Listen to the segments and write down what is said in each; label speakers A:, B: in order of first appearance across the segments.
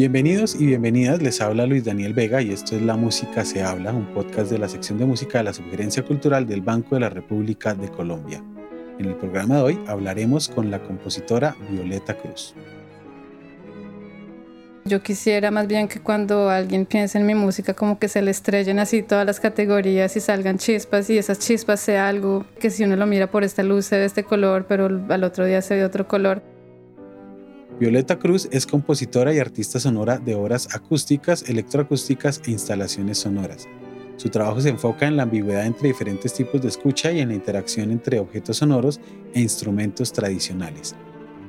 A: Bienvenidos y bienvenidas, les habla Luis Daniel Vega y esto es La Música se habla, un podcast de la sección de música de la Sugerencia Cultural del Banco de la República de Colombia. En el programa de hoy hablaremos con la compositora Violeta Cruz.
B: Yo quisiera más bien que cuando alguien piense en mi música como que se le estrellen así todas las categorías y salgan chispas y esas chispas sea algo que si uno lo mira por esta luz se ve este color pero al otro día se ve otro color.
A: Violeta Cruz es compositora y artista sonora de obras acústicas, electroacústicas e instalaciones sonoras. Su trabajo se enfoca en la ambigüedad entre diferentes tipos de escucha y en la interacción entre objetos sonoros e instrumentos tradicionales.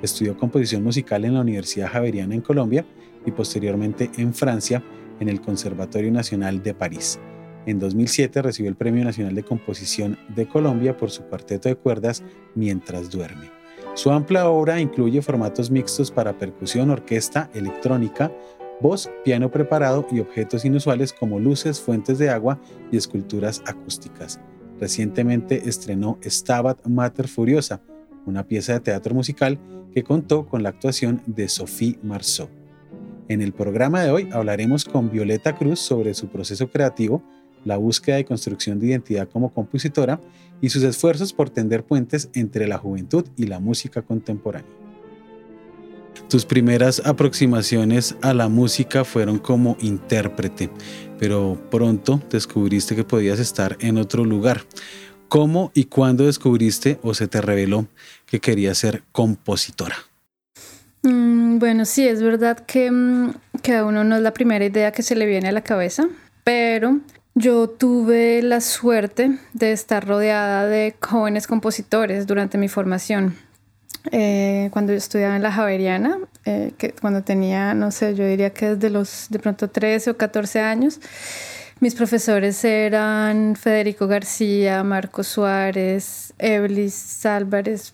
A: Estudió composición musical en la Universidad Javeriana en Colombia y posteriormente en Francia en el Conservatorio Nacional de París. En 2007 recibió el Premio Nacional de Composición de Colombia por su cuarteto de cuerdas Mientras duerme. Su amplia obra incluye formatos mixtos para percusión, orquesta, electrónica, voz, piano preparado y objetos inusuales como luces, fuentes de agua y esculturas acústicas. Recientemente estrenó Stabat Mater Furiosa, una pieza de teatro musical que contó con la actuación de Sophie Marceau. En el programa de hoy hablaremos con Violeta Cruz sobre su proceso creativo, la búsqueda y construcción de identidad como compositora y sus esfuerzos por tender puentes entre la juventud y la música contemporánea. Tus primeras aproximaciones a la música fueron como intérprete, pero pronto descubriste que podías estar en otro lugar. ¿Cómo y cuándo descubriste o se te reveló que querías ser compositora?
B: Mm, bueno, sí, es verdad que, mm, que a uno no es la primera idea que se le viene a la cabeza, pero yo tuve la suerte de estar rodeada de jóvenes compositores durante mi formación. Eh, cuando yo estudiaba en la Javeriana, eh, que cuando tenía, no sé, yo diría que desde los de pronto 13 o 14 años, mis profesores eran Federico García, Marco Suárez, Eblis Álvarez,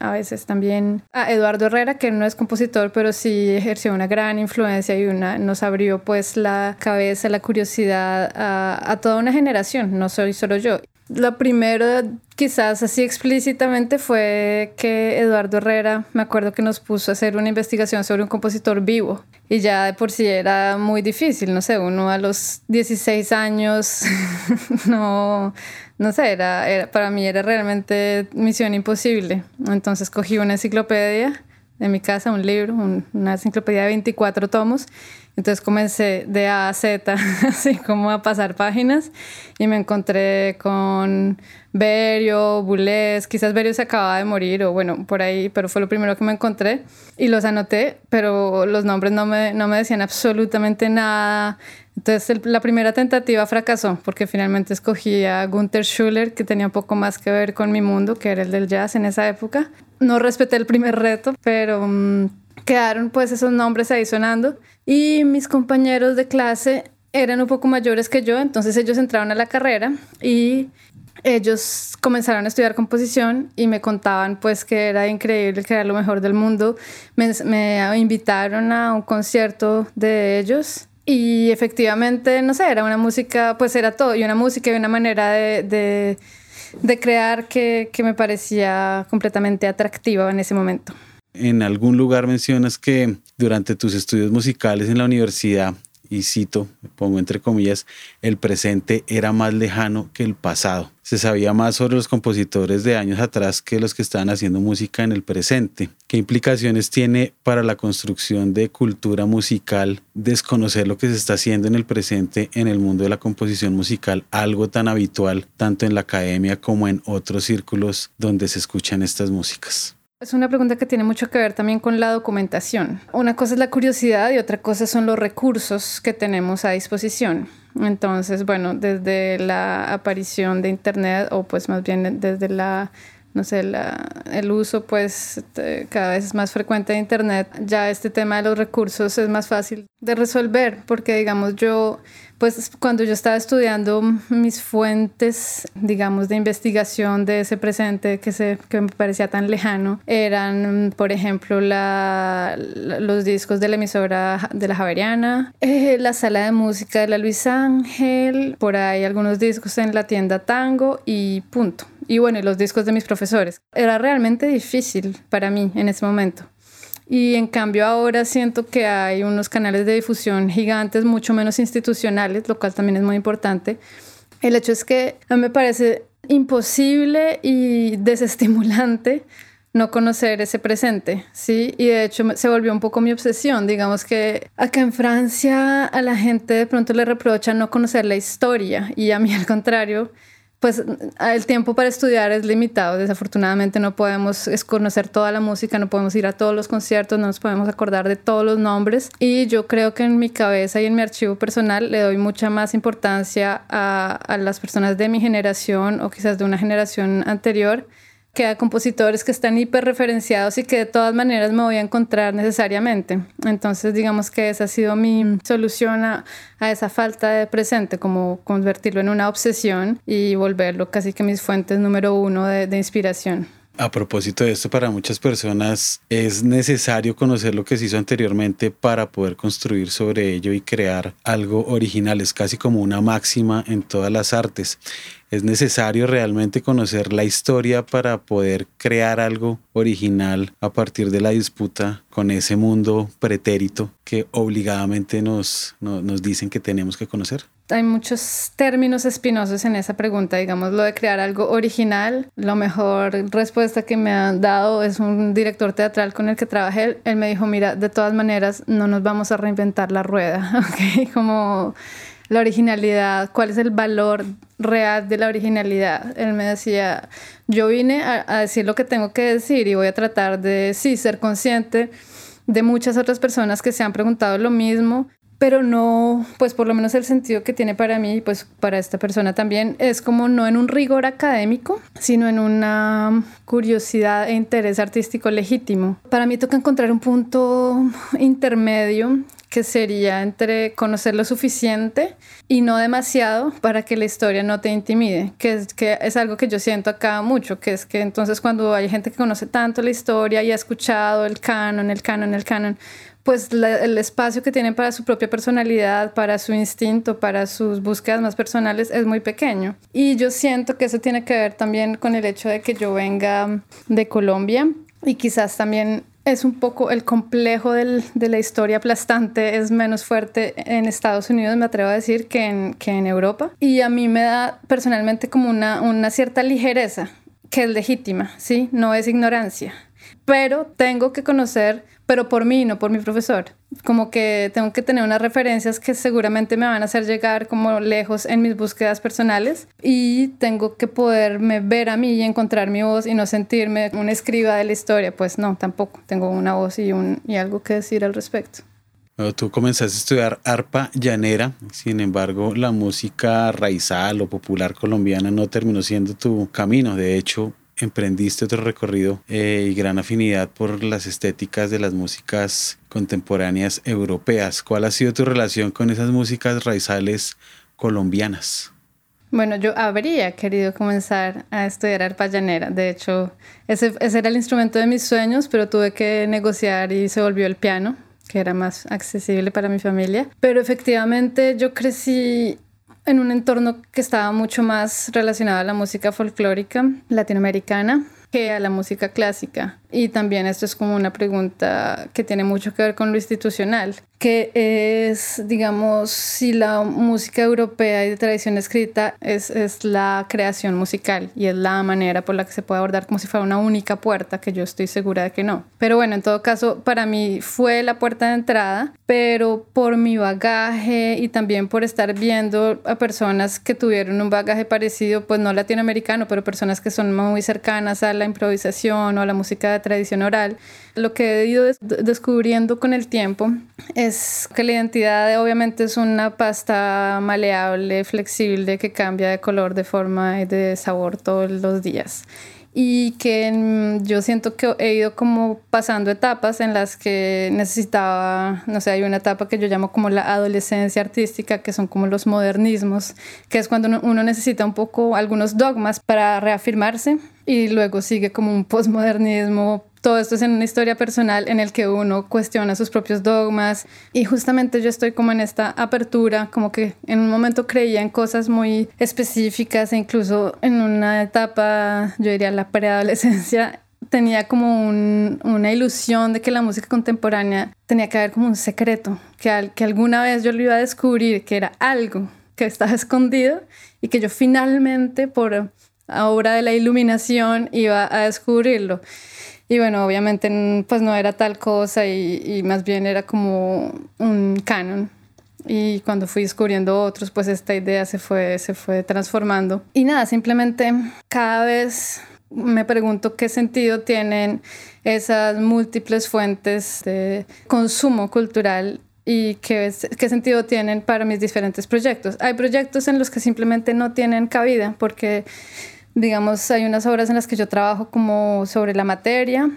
B: a veces también a Eduardo Herrera, que no es compositor, pero sí ejerció una gran influencia y una, nos abrió pues la cabeza, la curiosidad a, a toda una generación, no soy solo yo. Lo primero, quizás así explícitamente, fue que Eduardo Herrera, me acuerdo que nos puso a hacer una investigación sobre un compositor vivo. Y ya de por sí era muy difícil, no sé, uno a los 16 años, no, no sé, era, para mí era realmente misión imposible. Entonces cogí una enciclopedia de mi casa, un libro, una enciclopedia de 24 tomos, entonces comencé de A a Z, así como a pasar páginas y me encontré con Berio, Boulez, quizás Berio se acababa de morir o bueno, por ahí, pero fue lo primero que me encontré y los anoté, pero los nombres no me, no me decían absolutamente nada. Entonces la primera tentativa fracasó porque finalmente escogí a Gunther Schuller, que tenía un poco más que ver con mi mundo, que era el del jazz en esa época. No respeté el primer reto, pero... Mm, quedaron pues esos nombres ahí sonando y mis compañeros de clase eran un poco mayores que yo, entonces ellos entraron a la carrera y ellos comenzaron a estudiar composición y me contaban pues que era increíble, que era lo mejor del mundo. Me, invitaron a un concierto de ellos y efectivamente, no sé, era una música, pues era todo, y una música y una manera de, de crear que, que me parecía completamente atractiva en ese momento
A: en algún lugar mencionas que durante tus estudios musicales en la universidad, y cito, pongo entre comillas, el presente era más lejano que el pasado. Se sabía más sobre los compositores de años atrás que los que estaban haciendo música en el presente. ¿Qué implicaciones tiene para la construcción de cultura musical desconocer lo que se está haciendo en el presente en el mundo de la composición musical, algo tan habitual tanto en la academia como en otros círculos donde se escuchan estas músicas?
B: Es una pregunta que tiene mucho que ver también con la documentación. Una cosa es la curiosidad y otra cosa son los recursos que tenemos a disposición. Entonces, bueno, desde la aparición de Internet o pues más bien desde la no sé, el uso pues cada vez es más frecuente de Internet, ya este tema de los recursos es más fácil de resolver porque digamos yo pues cuando yo estaba estudiando mis fuentes, digamos, de investigación de ese presente que, se, que me parecía tan lejano, eran, por ejemplo, la, los discos de la emisora de la Javeriana, eh, la sala de música de la Luis Ángel, por ahí algunos discos en la tienda Tango y punto. Y bueno, y los discos de mis profesores. Era realmente difícil para mí en ese momento. Y en cambio ahora siento que hay unos canales de difusión gigantes, mucho menos institucionales, lo cual también es muy importante. El hecho es que a mí me parece imposible y desestimulante no conocer ese presente, ¿sí? Y de hecho se volvió un poco mi obsesión. Digamos que acá en Francia a la gente de pronto le reprocha no conocer la historia y a mí al contrario, pues el tiempo para estudiar es limitado. Desafortunadamente no podemos conocer toda la música, no podemos ir a todos los conciertos, no nos podemos acordar de todos los nombres. Y yo creo que en mi cabeza y en mi archivo personal le doy mucha más importancia a, a las personas de mi generación o quizás de una generación anterior que a compositores que están hiperreferenciados y que de todas maneras me voy a encontrar necesariamente. Entonces, digamos que esa ha sido mi solución a, esa falta de presente, como convertirlo en una obsesión y volverlo casi que mis fuentes número uno de, de inspiración.
A: A propósito de esto, para muchas personas es necesario conocer lo que se hizo anteriormente para poder construir sobre ello y crear algo original. Es casi como una máxima en todas las artes es necesario realmente conocer la historia para poder crear algo original a partir de la disputa con ese mundo pretérito que obligadamente nos, nos, dicen que tenemos que conocer.
B: Hay muchos términos espinosos en esa pregunta, digamos, lo de crear algo original. La mejor respuesta que me han dado es un director teatral con el que trabajé. Él me dijo, mira, de todas maneras, no nos vamos a reinventar la rueda, ¿ok? Como la originalidad, cuál es el valor real de la originalidad. Él me decía, yo vine a, decir lo que tengo que decir y voy a tratar de, sí, ser consciente de muchas otras personas que se han preguntado lo mismo, pero no, pues por lo menos el sentido que tiene para mí, pues para esta persona también, es como no en un rigor académico, sino en una curiosidad e interés artístico legítimo. Para mí toca encontrar un punto intermedio que sería entre conocer lo suficiente y no demasiado para que la historia no te intimide, que es, que es algo que yo siento acá mucho, que es que entonces cuando hay gente que conoce tanto la historia y ha escuchado el canon, el canon, el canon, pues el espacio que tienen para su propia personalidad, para su instinto, para sus búsquedas más personales es muy pequeño. Y yo siento que eso tiene que ver también con el hecho de que yo venga de Colombia y quizás también es un poco el complejo de la historia aplastante, es menos fuerte en Estados Unidos, me atrevo a decir, que en, Europa. Y a mí me da personalmente como una cierta ligereza, que es legítima, ¿sí? No es ignorancia. Pero tengo que conocer pero por mí, no por mi profesor. Como que tengo que tener unas referencias que seguramente me van a hacer llegar como lejos en mis búsquedas personales y tengo que poderme ver a mí y encontrar mi voz y no sentirme una escriba de la historia. Pues no, tampoco. Tengo una voz y, un, y algo que decir al respecto.
A: tú comenzaste a estudiar arpa llanera, sin embargo la música raizal o popular colombiana no terminó siendo tu camino. De hecho, emprendiste otro recorrido eh, y gran afinidad por las estéticas de las músicas contemporáneas europeas. ¿Cuál ha sido tu relación con esas músicas raizales colombianas?
B: Bueno, yo habría querido comenzar a estudiar arpa llanera. De hecho, ese, ese era el instrumento de mis sueños, pero tuve que negociar y se volvió el piano que era más accesible para mi familia. Pero efectivamente yo crecí en un entorno que estaba mucho más relacionado a la música folclórica latinoamericana que a la música clásica. Y también esto es como una pregunta que tiene mucho que ver con lo institucional, que es, digamos, si la música europea y de tradición escrita es, es la creación musical y es la manera por la que se puede abordar como si fuera una única puerta, que yo estoy segura de que no. Pero bueno, en todo caso, para mí fue la puerta de entrada, pero por mi bagaje y también por estar viendo a personas que tuvieron un bagaje parecido, pues no latinoamericano, pero personas que son muy cercanas a la improvisación o a la música tradición oral, lo que he ido descubriendo con el tiempo es que la identidad obviamente es una pasta maleable, flexible, que cambia de color, de forma y de sabor todos los días y que yo siento que he ido como pasando etapas en las que necesitaba, no sé, hay una etapa que yo llamo como la adolescencia artística, que son como los modernismos, que es cuando uno necesita un poco algunos dogmas para reafirmarse y luego sigue como un postmodernismo todo esto es en una historia personal en el que uno cuestiona sus propios dogmas y justamente yo estoy como en esta apertura, como que en un momento creía en cosas muy específicas e incluso en una etapa, yo diría la preadolescencia, tenía como una ilusión de que la música contemporánea tenía que haber como un secreto, que, que alguna vez yo lo iba a descubrir, que era algo que estaba escondido y que yo finalmente por obra de la iluminación iba a descubrirlo. Y bueno, obviamente pues no era tal cosa y, más bien era como un canon y cuando fui descubriendo otros, pues esta idea se fue, se fue transformando. Y nada, simplemente cada vez me pregunto qué sentido tienen esas múltiples fuentes de consumo cultural y qué, qué sentido tienen para mis diferentes proyectos. Hay proyectos en los que simplemente no tienen cabida porque, digamos, hay unas obras en las que yo trabajo como sobre la materia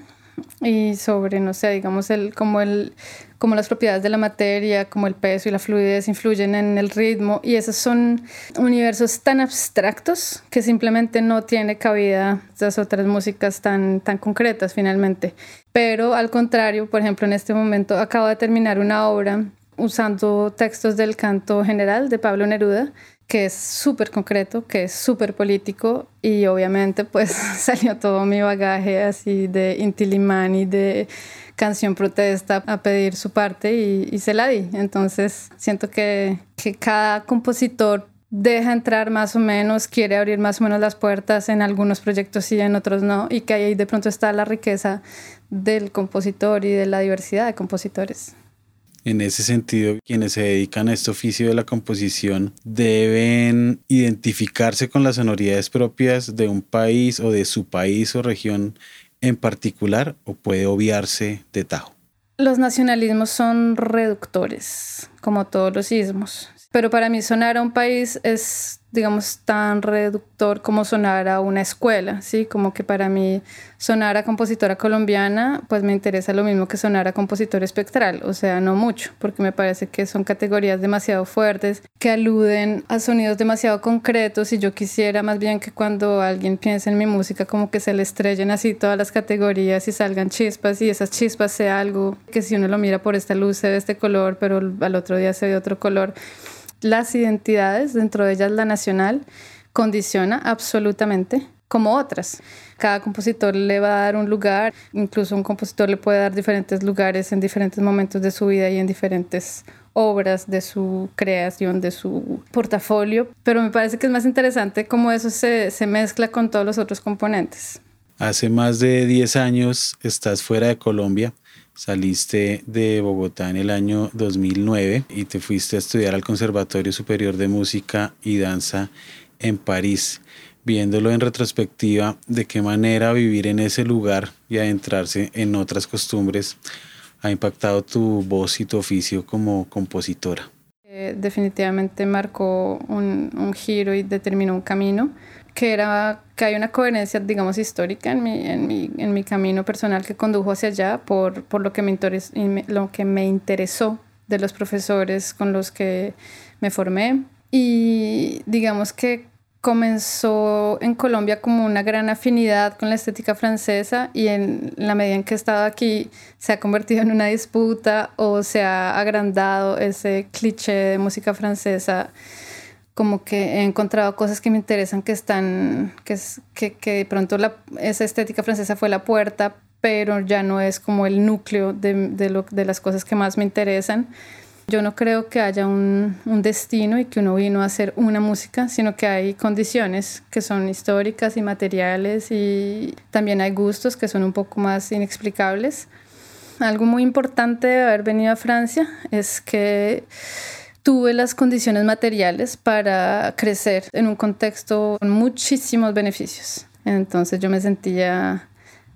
B: y sobre, no sé, digamos, el, como, el, como las propiedades de la materia, como el peso y la fluidez influyen en el ritmo. Y esos son universos tan abstractos que simplemente no tiene cabida las otras músicas tan, tan concretas finalmente. Pero al contrario, por ejemplo, en este momento acabo de terminar una obra usando textos del canto general de Pablo Neruda que es súper concreto, que es súper político y obviamente pues salió todo mi bagaje así de Intilimán y de canción protesta a pedir su parte y, se la di. Entonces siento que, que cada compositor deja entrar más o menos, quiere abrir más o menos las puertas en algunos proyectos sí, en otros no, y que ahí de pronto está la riqueza del compositor y de la diversidad de compositores.
A: En ese sentido, quienes se dedican a este oficio de la composición deben identificarse con las sonoridades propias de un país o de su país o región en particular o puede obviarse de tajo.
B: Los nacionalismos son reductores, como todos los ismos. Pero para mí sonar a un país es, digamos, tan reductor como sonar a una escuela, ¿sí? Como que para mí sonar a compositora colombiana, pues me interesa lo mismo que sonar a compositor espectral, o sea, no mucho, porque me parece que son categorías demasiado fuertes, que aluden a sonidos demasiado concretos y yo quisiera más bien que cuando alguien piense en mi música como que se le estrellen así todas las categorías y salgan chispas y esas chispas sea algo que si uno lo mira por esta luz se ve este color, pero al otro día se ve otro color las identidades, dentro de ellas la nacional, condiciona absolutamente como otras. Cada compositor le va a dar un lugar, incluso un compositor le puede dar diferentes lugares en diferentes momentos de su vida y en diferentes obras de su creación, de su portafolio, pero me parece que es más interesante cómo eso se, se mezcla con todos los otros componentes.
A: Hace más de 10 años estás fuera de Colombia Saliste de Bogotá en el año 2009 y te fuiste a estudiar al Conservatorio Superior de Música y Danza en París. Viéndolo en retrospectiva, de qué manera vivir en ese lugar y adentrarse en otras costumbres ha impactado tu voz y tu oficio como compositora.
B: Eh, definitivamente marcó un, un giro y determinó un camino que era que hay una coherencia, digamos, histórica en mi, en mi, en mi camino personal que condujo hacia allá por, por lo, que me interes, lo que me interesó de los profesores con los que me formé. Y digamos que comenzó en Colombia como una gran afinidad con la estética francesa y en la medida en que he estado aquí se ha convertido en una disputa o se ha agrandado ese cliché de música francesa como que he encontrado cosas que me interesan que están, que, que, que de pronto la, esa estética francesa fue la puerta, pero ya no es como el núcleo de, de, lo, de las cosas que más me interesan. Yo no creo que haya un, un, destino y que uno vino a hacer una música, sino que hay condiciones que son históricas y materiales y también hay gustos que son un poco más inexplicables. Algo muy importante de haber venido a Francia es que tuve las condiciones materiales para crecer en un contexto con muchísimos beneficios. Entonces yo me sentía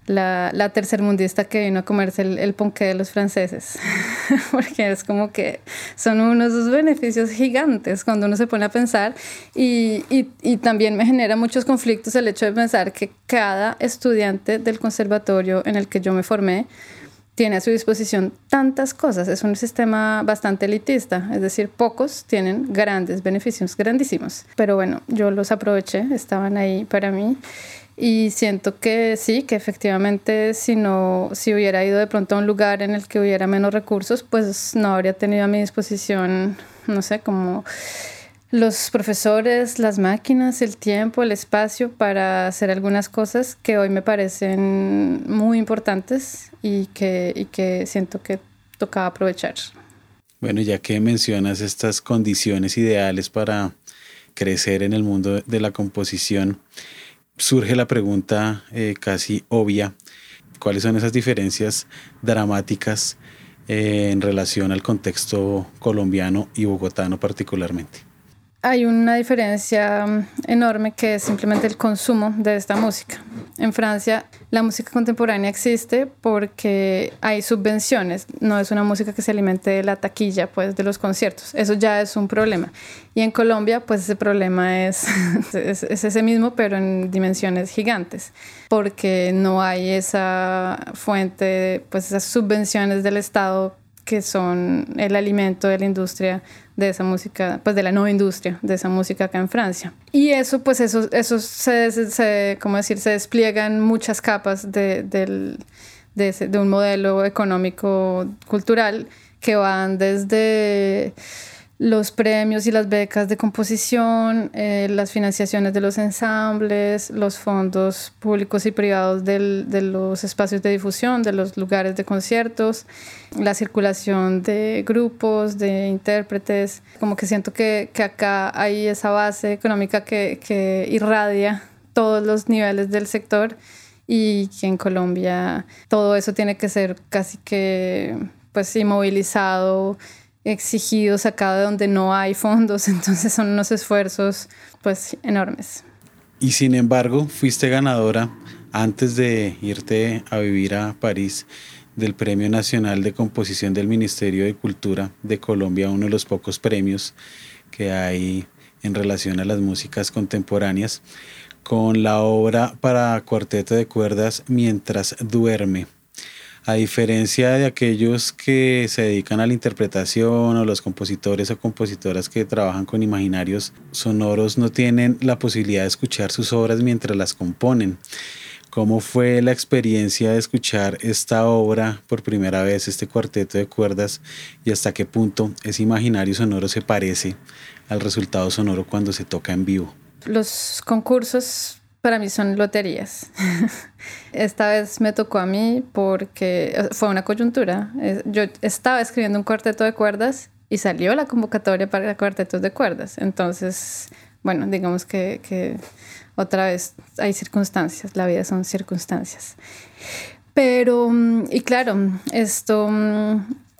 B: la, la tercermundista que vino a comerse el, el ponqué de los franceses, porque es como que son unos beneficios gigantes cuando uno se pone a pensar y, y, y, también me genera muchos conflictos el hecho de pensar que cada estudiante del conservatorio en el que yo me formé tiene a su disposición tantas cosas. Es un sistema bastante elitista, es decir, pocos tienen grandes beneficios, grandísimos. Pero bueno, yo los aproveché, estaban ahí para mí. Y siento que sí, que efectivamente si no, si hubiera ido de pronto a un lugar en el que hubiera menos recursos, pues no habría tenido a mi disposición, no sé, como los profesores, las máquinas, el tiempo, el espacio para hacer algunas cosas que hoy me parecen muy importantes y que, y que siento que tocaba aprovechar.
A: Bueno, ya que mencionas estas condiciones ideales para crecer en el mundo de la composición, surge la pregunta eh, casi obvia, ¿cuáles son esas diferencias dramáticas eh, en relación al contexto colombiano y bogotano particularmente?
B: Hay una diferencia mm, enorme que es simplemente el consumo de esta música. En Francia la música contemporánea existe porque hay subvenciones, no es una música que se alimente de la taquilla, pues de los conciertos. Eso ya es un problema. Y en Colombia pues ese problema es, es, es ese mismo pero en dimensiones gigantes, porque no hay esa fuente, pues esas subvenciones del Estado que son el alimento de la industria de esa música, pues de la nueva industria de esa música acá en Francia. Y eso, pues eso, se, se ¿cómo decir? Se despliegan muchas capas de, de, de un modelo económico cultural que van desde los premios y las becas de composición, eh, las financiaciones de los ensambles, los fondos públicos y privados del, de los espacios de difusión, de los lugares de conciertos, la circulación de grupos, de intérpretes. Como que siento que, que acá hay esa base económica que, que irradia todos los niveles del sector y que en Colombia todo eso tiene que ser casi que pues inmovilizado exigido, sacado de donde no hay fondos, entonces son unos esfuerzos pues enormes.
A: Y sin embargo, fuiste ganadora antes de irte a vivir a París del Premio Nacional de Composición del Ministerio de Cultura de Colombia, uno de los pocos premios que hay en relación a las músicas contemporáneas, con la obra para cuarteto de cuerdas Mientras duerme a diferencia de aquellos que se dedican a la interpretación o los compositores o compositoras que trabajan con imaginarios sonoros, no tienen la posibilidad de escuchar sus obras mientras las componen. ¿Cómo fue la experiencia de escuchar esta obra por primera vez, este cuarteto de cuerdas, y hasta qué punto ese imaginario sonoro se parece al resultado sonoro cuando se toca en vivo?
B: Los concursos para mí son loterías. Esta vez me tocó a mí porque fue una coyuntura. Yo estaba escribiendo un cuarteto de cuerdas y salió la convocatoria para cuartetos de cuerdas. Entonces, bueno, digamos que, que otra vez hay circunstancias, la vida son circunstancias. Pero, y claro, esto,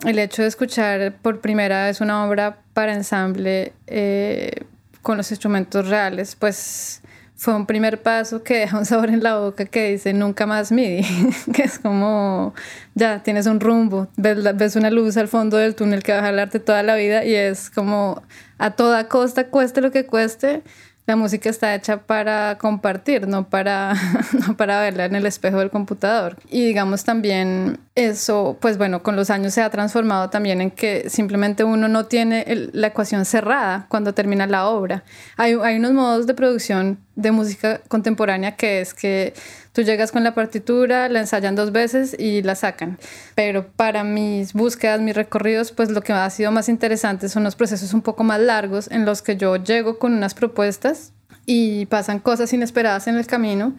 B: el hecho de escuchar por primera vez una obra para ensamble eh, con los instrumentos reales, pues fue un primer paso que deja un sabor en la boca que dice nunca más MIDI, que es como ya tienes un rumbo, ves, ves una luz al fondo del túnel que va a jalarte toda la vida y es como a toda costa, cueste lo que cueste, la música está hecha para compartir, no para, no para verla en el espejo del computador. Y digamos también eso, pues bueno, con los años se ha transformado también en que simplemente uno no tiene la ecuación cerrada cuando termina la obra. Hay, hay unos modos de producción de música contemporánea que es que tú llegas con la partitura, la ensayan dos veces y la sacan. Pero para mis búsquedas, mis recorridos, pues lo que ha sido más interesante son los procesos un poco más largos en los que yo llego con unas propuestas y pasan cosas inesperadas en el camino.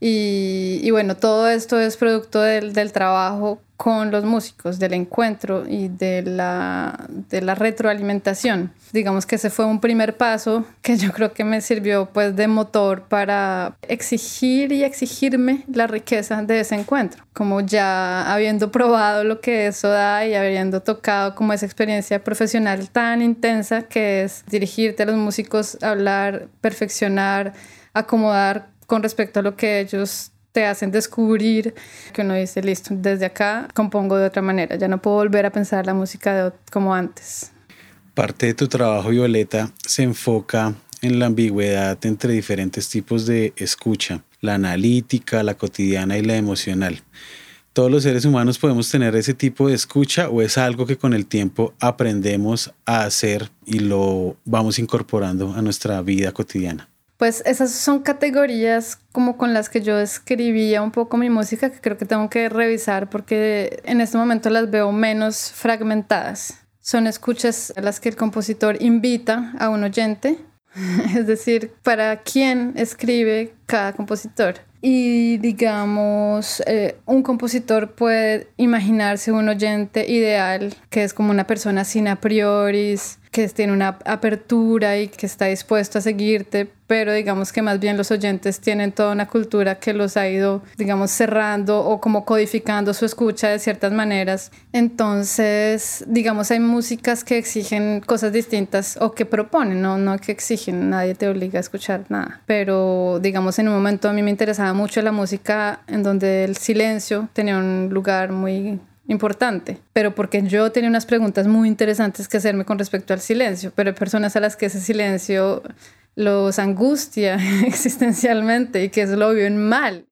B: Y, y bueno, todo esto es producto del, del trabajo con los músicos, del encuentro y de la, de la retroalimentación. Digamos que ese fue un primer paso que yo creo que me sirvió pues de motor para exigir y exigirme la riqueza de ese encuentro. Como ya habiendo probado lo que eso da y habiendo tocado como esa experiencia profesional tan intensa que es dirigirte a los músicos, hablar, perfeccionar, acomodar con respecto a lo que ellos te hacen descubrir que uno dice, listo, desde acá compongo de otra manera, ya no puedo volver a pensar la música como antes.
A: Parte de tu trabajo, Violeta, se enfoca en la ambigüedad entre diferentes tipos de escucha, la analítica, la cotidiana y la emocional. ¿Todos los seres humanos podemos tener ese tipo de escucha o es algo que con el tiempo aprendemos a hacer y lo vamos incorporando a nuestra vida cotidiana?
B: Pues esas son categorías como con las que yo escribía un poco mi música que creo que tengo que revisar porque en este momento las veo menos fragmentadas. son escuchas a las que el compositor invita a un oyente, es decir, para quién escribe cada compositor. Y digamos, eh, un compositor puede imaginarse un oyente ideal que es como una persona sin a priori, que tiene una apertura y que está dispuesto a seguirte, pero digamos que más bien los oyentes tienen toda una cultura que los ha ido, digamos, cerrando o como codificando su escucha de ciertas maneras. Entonces, digamos, hay músicas que exigen cosas distintas o que proponen, no, no que exigen, nadie te obliga a escuchar nada, pero digamos, en un momento a mí me interesaba mucho la música en donde el silencio tenía un lugar muy importante, pero porque yo tenía unas preguntas muy interesantes que hacerme con respecto al silencio, pero hay personas a las que ese silencio los angustia existencialmente y que eso lo viven mal.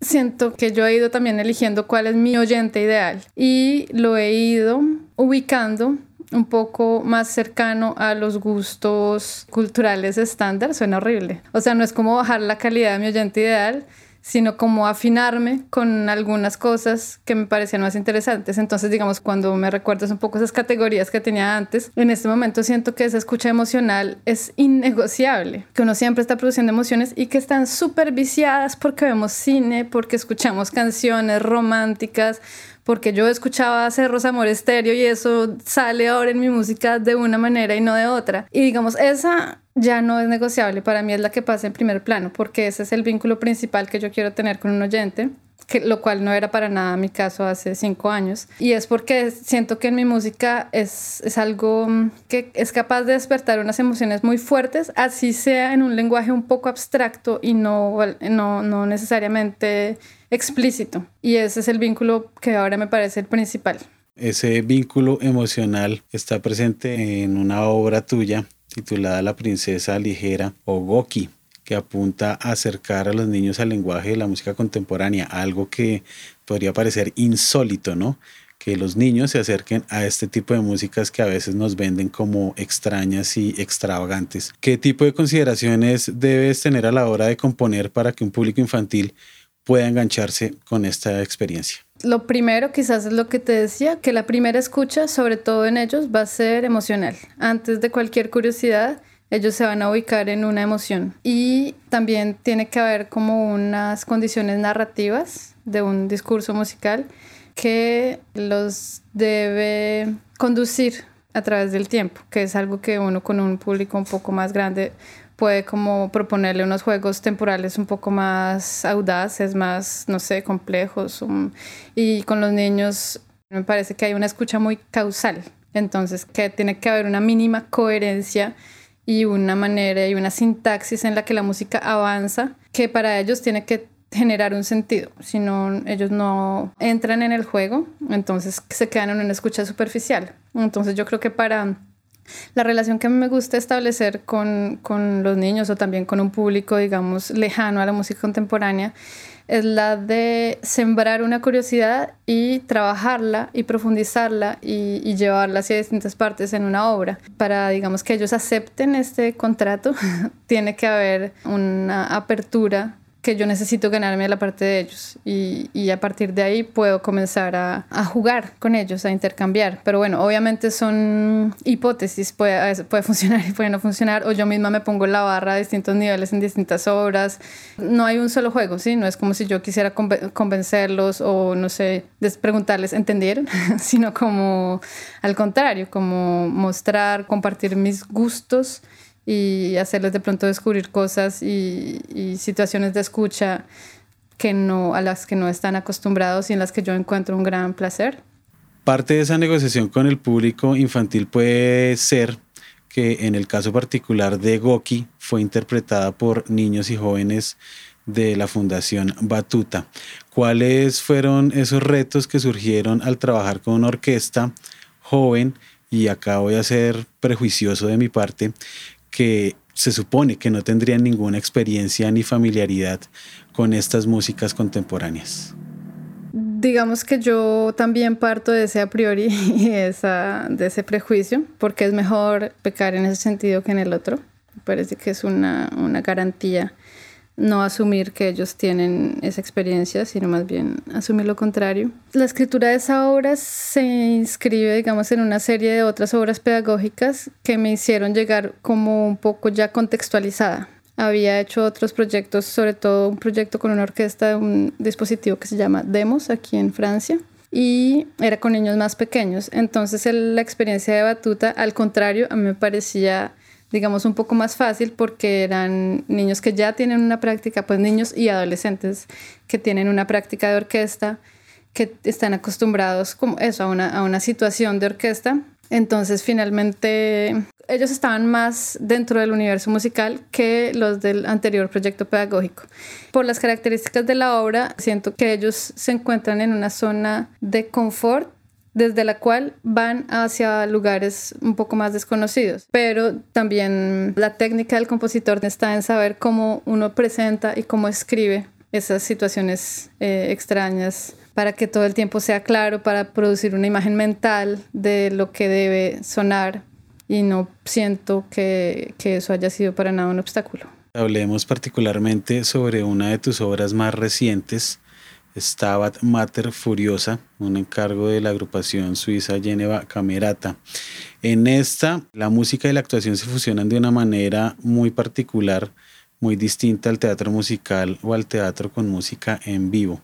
B: Siento que yo he ido también eligiendo cuál es mi oyente ideal y lo he ido ubicando un poco más cercano a los gustos culturales estándar, suena horrible. O sea, no es como bajar la calidad de mi oyente ideal, sino como afinarme con algunas cosas que me parecían más interesantes. Entonces, digamos, cuando me recuerdas un poco esas categorías que tenía antes, en este momento siento que esa escucha emocional es innegociable, que uno siempre está produciendo emociones y que están súper viciadas porque vemos cine, porque escuchamos canciones románticas, porque yo escuchaba Cerros Amor Estéreo y eso sale ahora en mi música de una manera y no de otra. Y digamos, esa ya no es negociable, para mí es la que pasa en primer plano, porque ese es el vínculo principal que yo quiero tener con un oyente. Que, lo cual no era para nada mi caso hace cinco años. Y es porque siento que en mi música es, es algo que es capaz de despertar unas emociones muy fuertes, así sea en un lenguaje un poco abstracto y no, no, no necesariamente explícito. Y ese es el vínculo que ahora me parece el principal.
A: Ese vínculo emocional está presente en una obra tuya titulada La princesa ligera o Goki, que apunta a acercar a los niños al lenguaje de la música contemporánea, algo que podría parecer insólito, ¿no? Que los niños se acerquen a este tipo de músicas que a veces nos venden como extrañas y extravagantes. ¿Qué tipo de consideraciones debes tener a la hora de componer para que un público infantil pueda engancharse con esta experiencia?
B: Lo primero quizás es lo que te decía, que la primera escucha, sobre todo en ellos, va a ser emocional. Antes de cualquier curiosidad, ellos se van a ubicar en una emoción. Y también tiene que haber como unas condiciones narrativas de un discurso musical que los debe conducir a través del tiempo, que es algo que uno con un público un poco más grande puede como proponerle unos juegos temporales un poco más audaces, más, no sé, complejos. y con los niños me parece que hay una escucha muy causal. Entonces, que tiene que haber una mínima coherencia y una manera y una sintaxis en la que la música avanza, que para ellos tiene que generar un sentido, si no ellos no entran en el juego, entonces se quedan en una escucha superficial. Entonces yo creo que para la relación que me gusta establecer con, con los niños o también con un público, digamos, lejano a la música contemporánea, es la de sembrar una curiosidad y trabajarla y profundizarla y, y, llevarla hacia distintas partes en una obra. Para, digamos, que ellos acepten este contrato, tiene que haber una apertura que yo necesito ganarme la parte de ellos y, y a partir de ahí puedo comenzar a, a, jugar con ellos, a intercambiar. Pero bueno, obviamente son hipótesis, puede, puede funcionar y puede no funcionar, o yo misma me pongo la barra a distintos niveles en distintas obras. No hay un solo juego, ¿sí? No es como si yo quisiera convencerlos o, no sé, preguntarles, ¿entendieron? sino como al contrario, como mostrar, compartir mis gustos y hacerles de pronto descubrir cosas y, situaciones de escucha que no, a las que no están acostumbrados y en las que yo encuentro un gran placer.
A: Parte de esa negociación con el público infantil puede ser que en el caso particular de Goki fue interpretada por niños y jóvenes de la Fundación Batuta. ¿Cuáles fueron esos retos que surgieron al trabajar con una orquesta joven? Y acá voy a ser prejuicioso de mi parte, que se supone que no tendrían ninguna experiencia ni familiaridad con estas músicas contemporáneas.
B: Digamos que yo también parto de ese a priori y de ese prejuicio, porque es mejor pecar en ese sentido que en el otro. Me parece que es una, una garantía no asumir que ellos tienen esa experiencia, sino más bien asumir lo contrario. La escritura de esa obra se inscribe, digamos, en una serie de otras obras pedagógicas que me hicieron llegar como un poco ya contextualizada. Había hecho otros proyectos, sobre todo un proyecto con una orquesta, un dispositivo que se llama Demos aquí en Francia y era con niños más pequeños. Entonces la experiencia de Batuta, al contrario, a mí me parecía digamos, un poco más fácil porque eran niños que ya tienen una práctica, pues niños y adolescentes que tienen una práctica de orquesta, que están acostumbrados como eso, a una, a una situación de orquesta. Entonces, finalmente, ellos estaban más dentro del universo musical que los del anterior proyecto pedagógico. Por las características de la obra, siento que ellos se encuentran en una zona de confort desde la cual van hacia lugares un poco más desconocidos. Pero también la técnica del compositor está en saber cómo uno presenta y cómo escribe esas situaciones eh, extrañas para que todo el tiempo sea claro, para producir una imagen mental de lo que debe sonar y no siento que, que eso haya sido para nada un obstáculo.
A: Hablemos particularmente sobre una de tus obras más recientes, Stabat Mater Furiosa, un encargo de la agrupación suiza Geneva Camerata. En esta, la música y la actuación se fusionan de una manera muy particular, muy distinta al teatro musical o al teatro con música en vivo.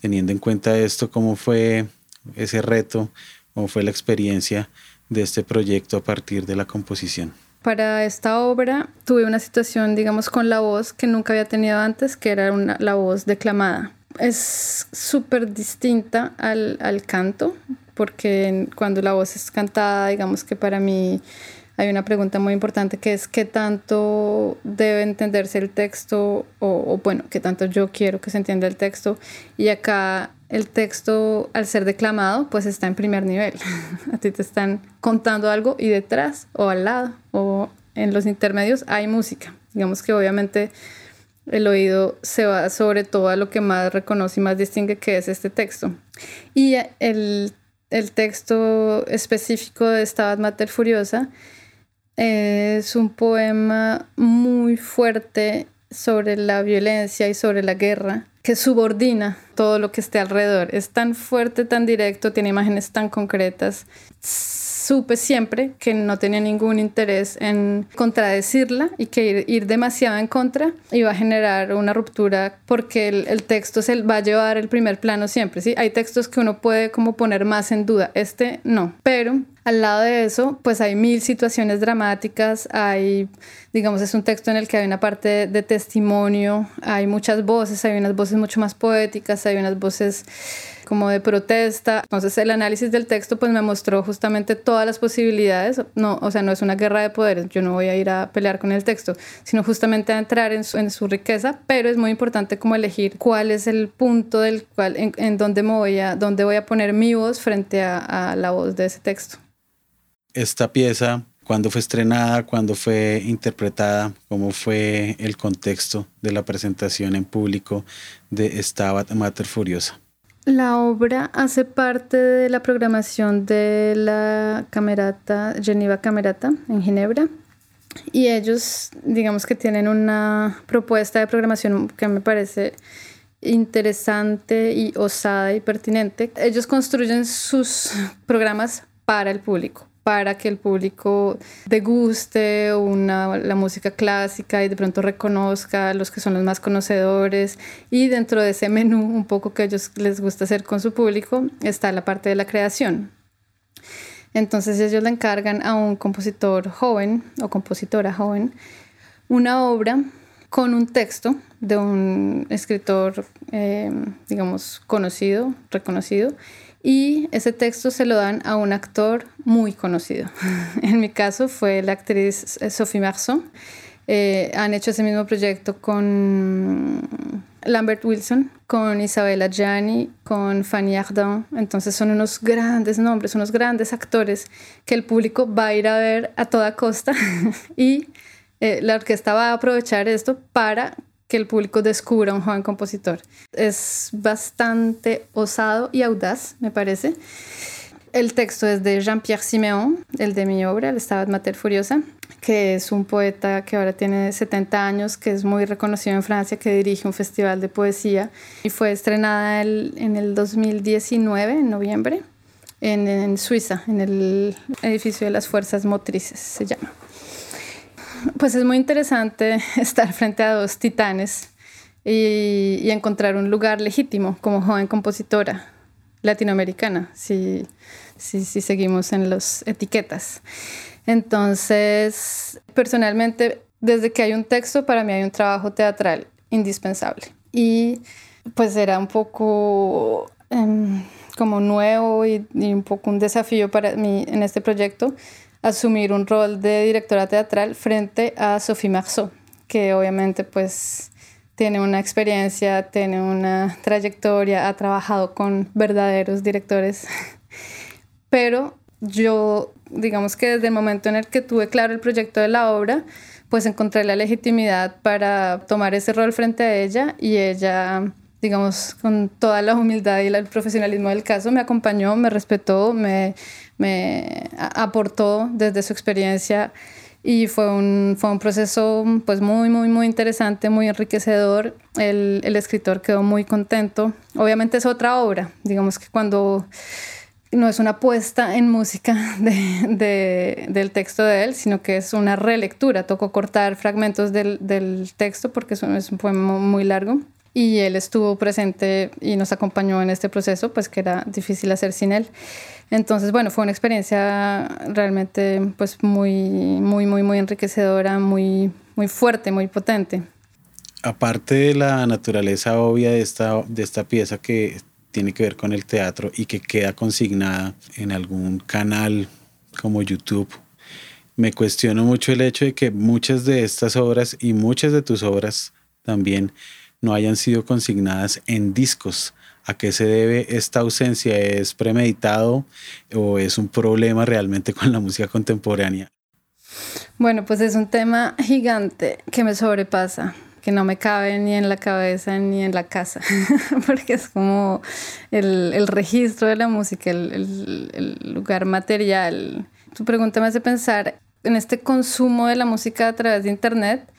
A: Teniendo en cuenta esto, ¿cómo fue ese reto? ¿Cómo fue la experiencia de este proyecto a partir de la composición?
B: Para esta obra tuve una situación, digamos, con la voz que nunca había tenido antes, que era la voz declamada es súper distinta al, al, canto, porque cuando la voz es cantada, digamos que para mí hay una pregunta muy importante que es qué tanto debe entenderse el texto o, bueno, qué tanto yo quiero que se entienda el texto. Y acá el texto, al ser declamado, pues está en primer nivel. A ti te están contando algo y detrás o al lado o en los intermedios hay música. Digamos que obviamente el oído se va sobre todo a lo que más reconoce y más distingue que es este texto. Y el, texto específico de Stabat Mater Furiosa es un poema muy fuerte sobre la violencia y sobre la guerra que subordina todo lo que esté alrededor. Es tan fuerte, tan directo, tiene imágenes tan concretas supe siempre que no tenía ningún interés en contradecirla y que ir, demasiado en contra iba a generar una ruptura porque el, texto se va a llevar el primer plano siempre, ¿sí? Hay textos que uno puede como poner más en duda, este no, pero al lado de eso, pues hay mil situaciones dramáticas, hay, digamos, es un texto en el que hay una parte de testimonio, hay muchas voces, hay unas voces mucho más poéticas, hay unas voces como de protesta. Entonces el análisis del texto pues me mostró justamente todas las posibilidades. No, o sea, no es una guerra de poderes, yo no voy a ir a pelear con el texto, sino justamente a entrar en su, en su riqueza, pero es muy importante como elegir cuál es el punto del cual, en, en donde me voy a, dónde voy a poner mi voz frente a, a la voz de ese texto.
A: Esta pieza cuándo fue estrenada, cuándo fue interpretada, cómo fue el contexto de la presentación en público de Stabat Mater Furiosa.
B: La obra hace parte de la programación de la Camerata, Geneva Camerata, en Ginebra. Y ellos, digamos que tienen una propuesta de programación que me parece interesante y osada y pertinente. Ellos construyen sus programas para el público, para que el público deguste una, la música clásica y de pronto reconozca a los que son los más conocedores. Y dentro de ese menú, un poco que a ellos les gusta hacer con su público, está la parte de la creación. Entonces ellos le encargan a un compositor joven o compositora joven una obra con un texto de un escritor, eh, digamos, conocido, reconocido, y ese texto se lo dan a un actor muy conocido. en mi caso fue la actriz eh, Sophie Marceau. Eh, han hecho ese mismo proyecto con Lambert Wilson, con Isabella Gianni, con Fanny Ardant. Entonces son unos grandes nombres, unos grandes actores que el público va a ir a ver a toda costa y eh, la orquesta va a aprovechar esto para que el público descubra un joven compositor. Es bastante osado y audaz, me parece. El texto es de Jean-Pierre Siméon, el de mi obra, El Stabat Mater Furiosa, que es un poeta que ahora tiene 70 años, que es muy reconocido en Francia, que dirige un festival de poesía y fue estrenada en el 2019, en noviembre, en Suiza, en el edificio de las Fuerzas Motrices, se llama. Pues es muy interesante estar frente a dos titanes y, encontrar un lugar legítimo como joven compositora latinoamericana, si, si, si seguimos en las etiquetas. Entonces, personalmente, desde que hay un texto, para mí hay un trabajo teatral indispensable. Y pues era un poco em, como nuevo y, y, un poco un desafío para mí en este proyecto asumir un rol de directora teatral frente a Sophie Marceau, que obviamente pues tiene una experiencia, tiene una trayectoria, ha trabajado con verdaderos directores, pero yo, digamos que desde el momento en el que tuve claro el proyecto de la obra, pues encontré la legitimidad para tomar ese rol frente a ella y ella, digamos, con toda la humildad y el profesionalismo del caso, me acompañó, me respetó, me, me aportó desde su experiencia y fue un, fue un proceso pues muy, muy, muy interesante, muy enriquecedor. El, el escritor quedó muy contento. Obviamente es otra obra, digamos que cuando no es una puesta en música de, de, del texto de él, sino que es una relectura. Tocó cortar fragmentos del, del texto porque es es un poema muy largo y él estuvo presente y nos acompañó en este proceso, pues que era difícil hacer sin él. Entonces, bueno, fue una experiencia realmente pues muy, muy, muy, muy enriquecedora, muy, muy fuerte, muy potente.
A: Aparte de la naturaleza obvia de esta, de esta pieza que tiene que ver con el teatro y que queda consignada en algún canal como YouTube, me cuestiono mucho el hecho de que muchas de estas obras y muchas de tus obras también no hayan sido consignadas en discos. ¿A qué se debe esta ausencia? ¿Es premeditado o es un problema realmente con la música contemporánea?
B: Bueno, pues es un tema gigante que me sobrepasa, que no me cabe ni en la cabeza ni en la casa, porque es como el, registro de la música, el, el lugar material. Tu pregunta me hace pensar en este consumo de la música a través de Internet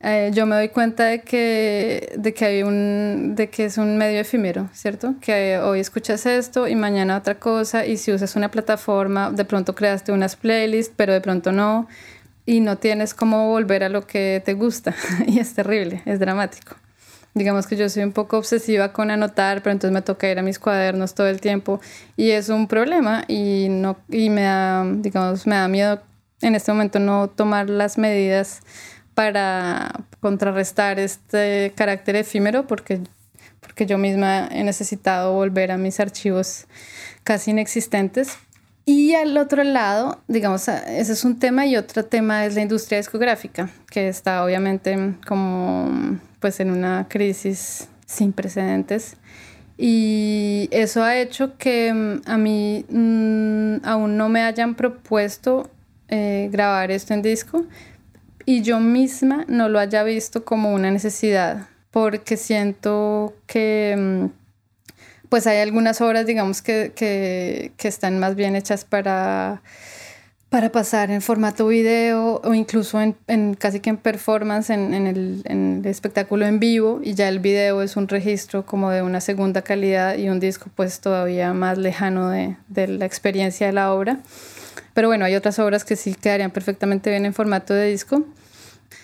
B: eh, yo me doy cuenta de que, de, que hay un, de que es un medio efímero, ¿cierto? Que hoy escuchas esto y mañana otra cosa y si usas una plataforma, de pronto creaste unas playlists, pero de pronto no y no tienes cómo volver a lo que te gusta y es terrible, es dramático. Digamos que yo soy un poco obsesiva con anotar, pero entonces me toca ir a mis cuadernos todo el tiempo y es un problema y, no, y me, da, digamos, me da miedo en este momento no tomar las medidas para contrarrestar este carácter efímero porque, porque yo misma he necesitado volver a mis archivos casi inexistentes. Y al otro lado, digamos, ese es un tema y otro tema es la industria discográfica, que está obviamente como pues en una crisis sin precedentes. Y eso ha hecho que mm, a mí mm, aún no me hayan propuesto eh, grabar esto en disco, y yo misma no lo haya visto como una necesidad, porque siento que mm, pues hay algunas obras, digamos, que, que, que están más bien hechas para, para pasar en formato video o incluso en, en casi que en performance, en, en, el, en, espectáculo en vivo, y ya el video es un registro como de una segunda calidad y un disco pues todavía más lejano de, de la experiencia de la obra. Pero bueno, hay otras obras que sí quedarían perfectamente bien en formato de disco.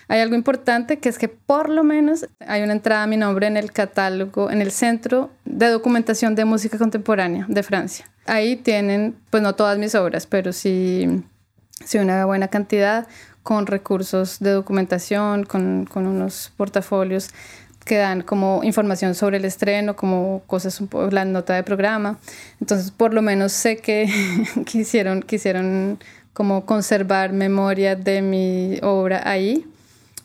B: Hay algo importante que es que por lo menos hay una entrada a mi nombre en el catálogo, en el Centro de Documentación de Música Contemporánea de Francia. Ahí tienen, pues no todas mis obras, pero sí, sí una buena cantidad con recursos de documentación, con, con unos portafolios que dan como información sobre el estreno, como cosas, la nota de programa. Entonces, por lo menos sé que quisieron, quisieron como conservar memoria de mi obra ahí.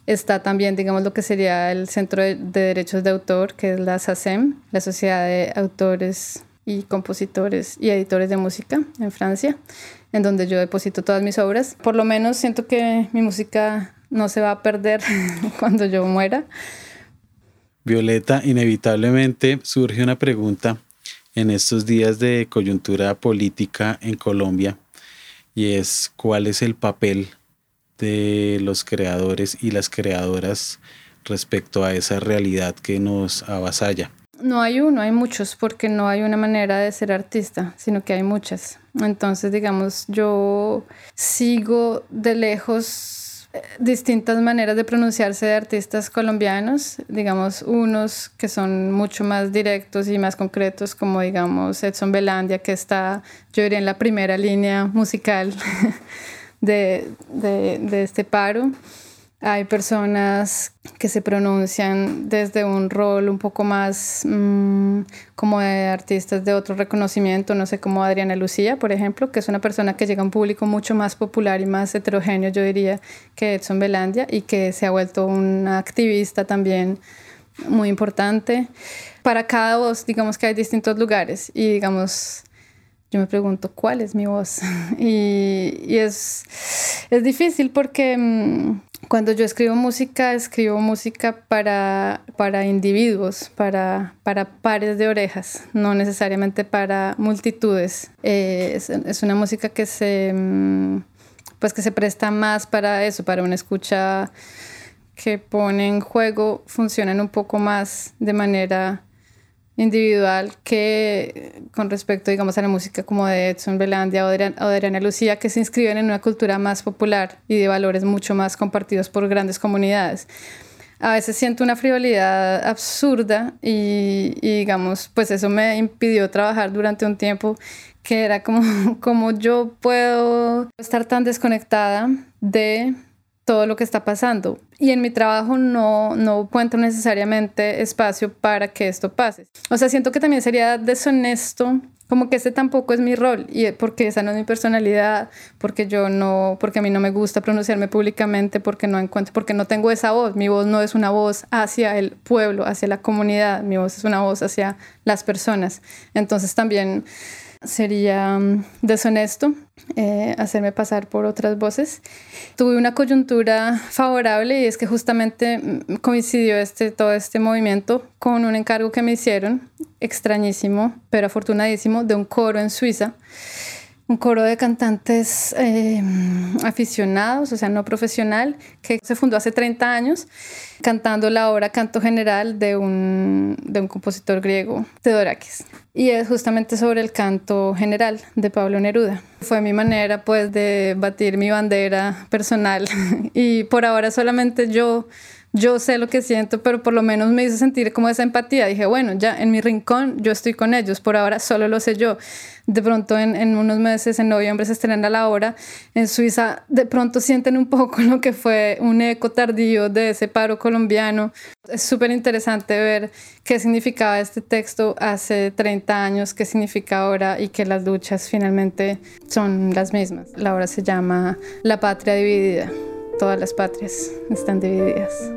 B: Está también, digamos, lo que sería el Centro de, Derechos de Autor, que es la SACEM, la Sociedad de Autores y Compositores y Editores de Música en Francia, en donde yo deposito todas mis obras. Por lo menos siento que mi música no se va a perder cuando yo muera
A: Violeta, inevitablemente surge una pregunta en estos días de coyuntura política en Colombia y es cuál es el papel de los creadores y las creadoras respecto a esa realidad que nos avasalla.
B: No hay uno, hay muchos, porque no hay una manera de ser artista, sino que hay muchas. Entonces, digamos, yo sigo de lejos distintas maneras de pronunciarse de artistas colombianos, digamos, unos que son mucho más directos y más concretos, como digamos Edson Belandia, que está, yo diría, en la primera línea musical de, de, de este paro. Hay personas que se pronuncian desde un rol un poco más mm, como de artistas de otro reconocimiento, no sé, como Adriana Lucía, por ejemplo, que es una persona que llega a un público mucho más popular y más heterogéneo, yo diría, que Edson Belandia y que se ha vuelto una activista también muy importante. Para cada voz, digamos que hay distintos lugares y digamos yo me pregunto cuál es mi voz. y, es, es, difícil porque mm, cuando yo escribo música, escribo música para, para individuos, para, para pares de orejas, no necesariamente para multitudes. Eh, es, es, una música que se, mm, pues que se presta más para eso, para una escucha que pone en juego, funcionan un poco más de manera individual que con respecto, digamos, a la música como de Edson Belandia o de, Adriana Lucía, que se inscriben en una cultura más popular y de valores mucho más compartidos por grandes comunidades. A veces siento una frivolidad absurda y, y, digamos, pues eso me impidió trabajar durante un tiempo que era como, como yo puedo estar tan desconectada de todo lo que está pasando. Y en mi trabajo no, no encuentro necesariamente espacio para que esto pase. O sea, siento que también sería deshonesto, como que ese tampoco es mi rol, y porque esa no es mi personalidad, porque yo no, porque a mí no me gusta pronunciarme públicamente, porque no encuentro, porque no tengo esa voz. Mi voz no es una voz hacia el pueblo, hacia la comunidad, mi voz es una voz hacia las personas. Entonces también sería mm, deshonesto eh, hacerme pasar por otras voces. Tuve una coyuntura favorable y es que justamente mm, coincidió este, todo este movimiento con un encargo que me hicieron, extrañísimo, pero afortunadísimo, de un coro en Suiza un coro de cantantes eh, aficionados, o sea, no profesional, que se fundó hace 30 años, cantando la obra Canto General de un, de un compositor griego, Theodorakis. Y es justamente sobre el canto general de Pablo Neruda. Fue mi manera, pues, de batir mi bandera personal. y por ahora solamente yo yo sé lo que siento, pero por lo menos me hizo sentir como esa empatía. Dije, bueno, ya en mi rincón yo estoy con ellos, por ahora solo lo sé yo. De pronto en, en unos meses, en noviembre se estrena la obra, en Suiza de pronto sienten un poco lo que fue un eco tardío de ese paro colombiano. Es súper interesante ver qué significaba este texto hace 30 años, qué significa ahora y que las luchas finalmente son las mismas. La obra se llama La patria dividida. Todas las patrias están divididas.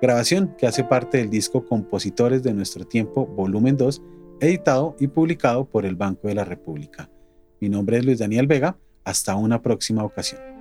A: grabación que hace parte del disco Compositores de Nuestro Tiempo, volumen 2, editado y publicado por el Banco de la República. Mi nombre es Luis Daniel Vega, hasta una próxima ocasión.